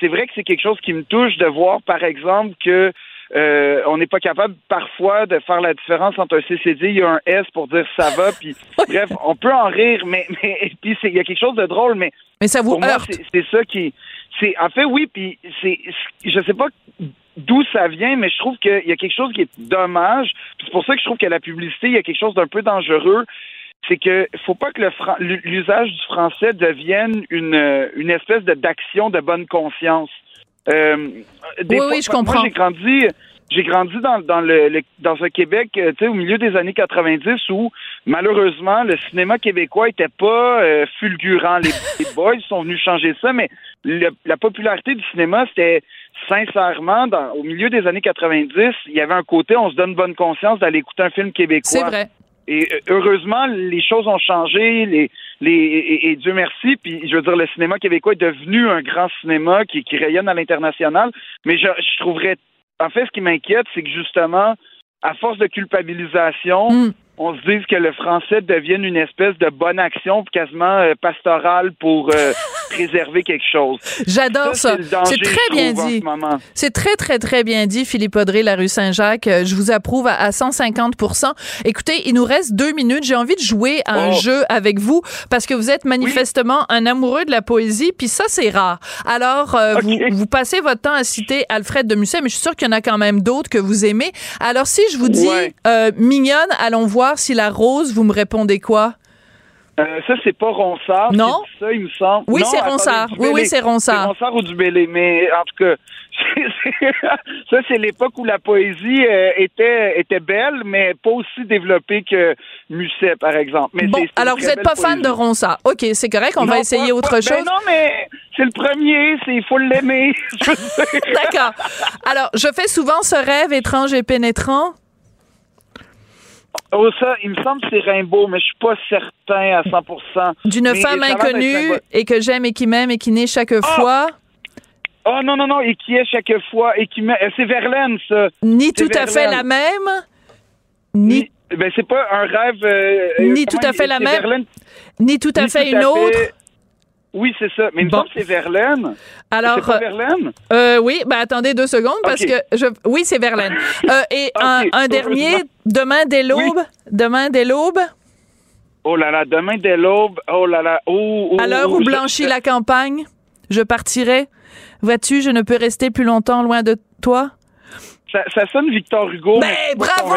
c'est vrai que c'est quelque chose qui me touche de voir, par exemple, que euh, on n'est pas capable parfois de faire la différence entre un CCD, a un S pour dire ça va, puis bref, on peut en rire, mais mais puis il y a quelque chose de drôle, mais mais ça vous heurte. C'est ça qui, c'est en fait oui, puis c'est, je sais pas d'où ça vient, mais je trouve qu'il y a quelque chose qui est dommage. C'est pour ça que je trouve que la publicité, il y a quelque chose d'un peu dangereux. C'est que faut pas que l'usage du français devienne une, une espèce de d'action de bonne conscience. Euh, oui, oui, je comprends. Moi, j'ai grandi, j'ai grandi dans, dans le, dans un Québec, euh, tu sais, au milieu des années 90 où malheureusement le cinéma québécois était pas euh, fulgurant. Les, boys sont venus changer ça, mais la popularité du cinéma, c'était sincèrement, dans, au milieu des années 90, il y avait un côté, on se donne bonne conscience d'aller écouter un film québécois. C'est vrai. Et euh, heureusement, les choses ont changé, les, les, et, Dieu merci. Puis je veux dire, le cinéma québécois est devenu un grand cinéma qui, qui rayonne à l'international. Mais je, je trouverais, en fait, ce qui m'inquiète, c'est que justement, à force de culpabilisation, mm on se dise que le français devienne une espèce de bonne action quasiment euh, pastorale pour euh, préserver quelque chose. J'adore ça. C'est très bien dit. C'est très, très, très bien dit, Philippe Audrey, la rue Saint-Jacques. Euh, je vous approuve à, 150 Écoutez, il nous reste deux minutes. J'ai envie de jouer à un oh. jeu avec vous parce que vous êtes manifestement un amoureux de la poésie, puis ça, c'est rare. Alors, vous, vous, passez votre temps à citer Alfred de Musset, mais je suis sûre qu'il y en a quand même d'autres que vous aimez. Alors, si je vous dis mignonne, allons voir si la rose, vous me répondez quoi? Euh, ça, c'est pas Ronsard. Non. Ça, il me semble. Oui, c'est Ronsard. Oui, oui, c'est Ronsard. C'est Ronsard ou Dubélé. Mais en tout cas, ça, c'est l'époque où la poésie euh, était, était belle, mais pas aussi développée que Musset, par exemple. Mais bon, alors vous n'êtes pas fan de Ronsard. OK, c'est correct, on va essayer autre ben chose. non, mais c'est le premier, il faut l'aimer. D'accord. Alors, je fais souvent ce rêve étrange et pénétrant. Oh, ça, il me semble que c'est Rimbaud, mais je suis pas certain à 100% D'une femme inconnue et que j'aime et qui m'aime et qui naît chaque ah! fois. Oh non, non, non, et qui est chaque fois et qui euh, C'est Verlaine, ça. Ni tout à fait la même. Ni. ben, c'est pas un rêve. Euh, ni tout à fait la même. Ni tout à fait une autre. Oui, c'est ça. Mais il me semble que c'est Verlaine. Alors, c'est pas Verlaine? Euh, oui, ben attendez deux secondes parce que je. Oui, c'est Verlaine. Euh, et un, dernier, demain dès l'aube? Demain dès l'aube? Oh là là, demain dès l'aube. Oh là là. Oh, oh à l'heure où blanchit la campagne, je partirai. Vois-tu, je ne peux rester plus longtemps loin de toi? Ça, sonne Victor Hugo. Ben, mais, bravo,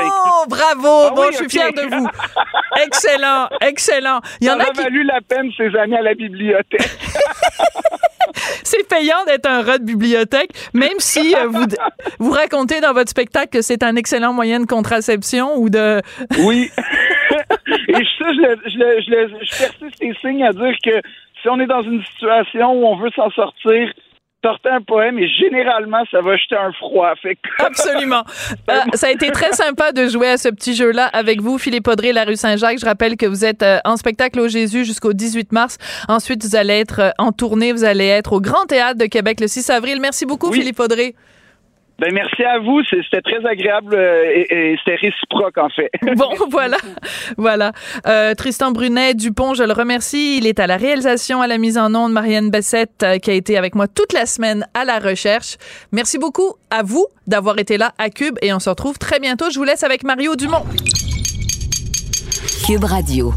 bravo. Ah bon, je suis fier de vous. excellent, excellent. Il y en a, a valu la peine ces années à la bibliothèque. c'est payant d'être un rat de bibliothèque, même si euh, vous, vous racontez dans votre spectacle que c'est un excellent moyen de contraception ou de... oui. Et ça, je, je, je, je persiste les signes à dire que si on est dans une situation où on veut s'en sortir, sortez un poème et généralement, ça va jeter un froid. Fait Absolument. Euh, ça a été très sympa de jouer à ce petit jeu-là avec vous, Philippe Audrey, la rue Saint-Jacques. Je rappelle que vous êtes euh, en spectacle au Jésus jusqu'au 18 mars. Ensuite, vous allez être euh, en tournée. Vous allez être au Grand Théâtre de Québec le 6 avril. Merci beaucoup, Philippe Audrey. Ben merci à vous, c'était très agréable euh, et, c'était réciproque en fait. bon, voilà, voilà. Euh, Tristan Brunet Dupont, je le remercie. Il est à la réalisation, à la mise en onde. Marianne Bessette euh, qui a été avec moi toute la semaine à la recherche. Merci beaucoup à vous d'avoir été là à Cube et on se retrouve très bientôt. Je vous laisse avec Mario Dumont. Cube Radio.